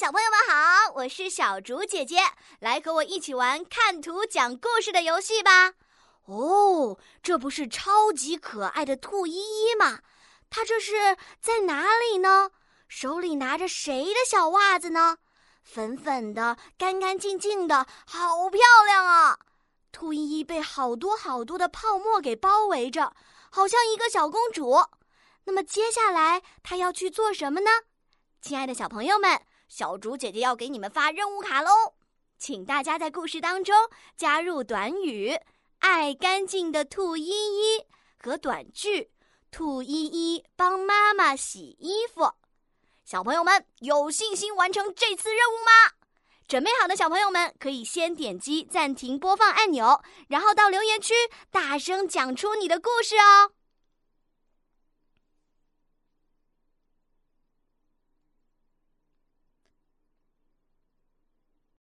小朋友们好，我是小竹姐姐，来和我一起玩看图讲故事的游戏吧。哦，这不是超级可爱的兔依依吗？它这是在哪里呢？手里拿着谁的小袜子呢？粉粉的，干干净净的，好漂亮啊！兔依依被好多好多的泡沫给包围着，好像一个小公主。那么接下来她要去做什么呢？亲爱的小朋友们，小竹姐姐要给你们发任务卡喽，请大家在故事当中加入短语“爱干净的兔依依”和短句“兔依依帮妈妈洗衣服”。小朋友们有信心完成这次任务吗？准备好的小朋友们可以先点击暂停播放按钮，然后到留言区大声讲出你的故事哦。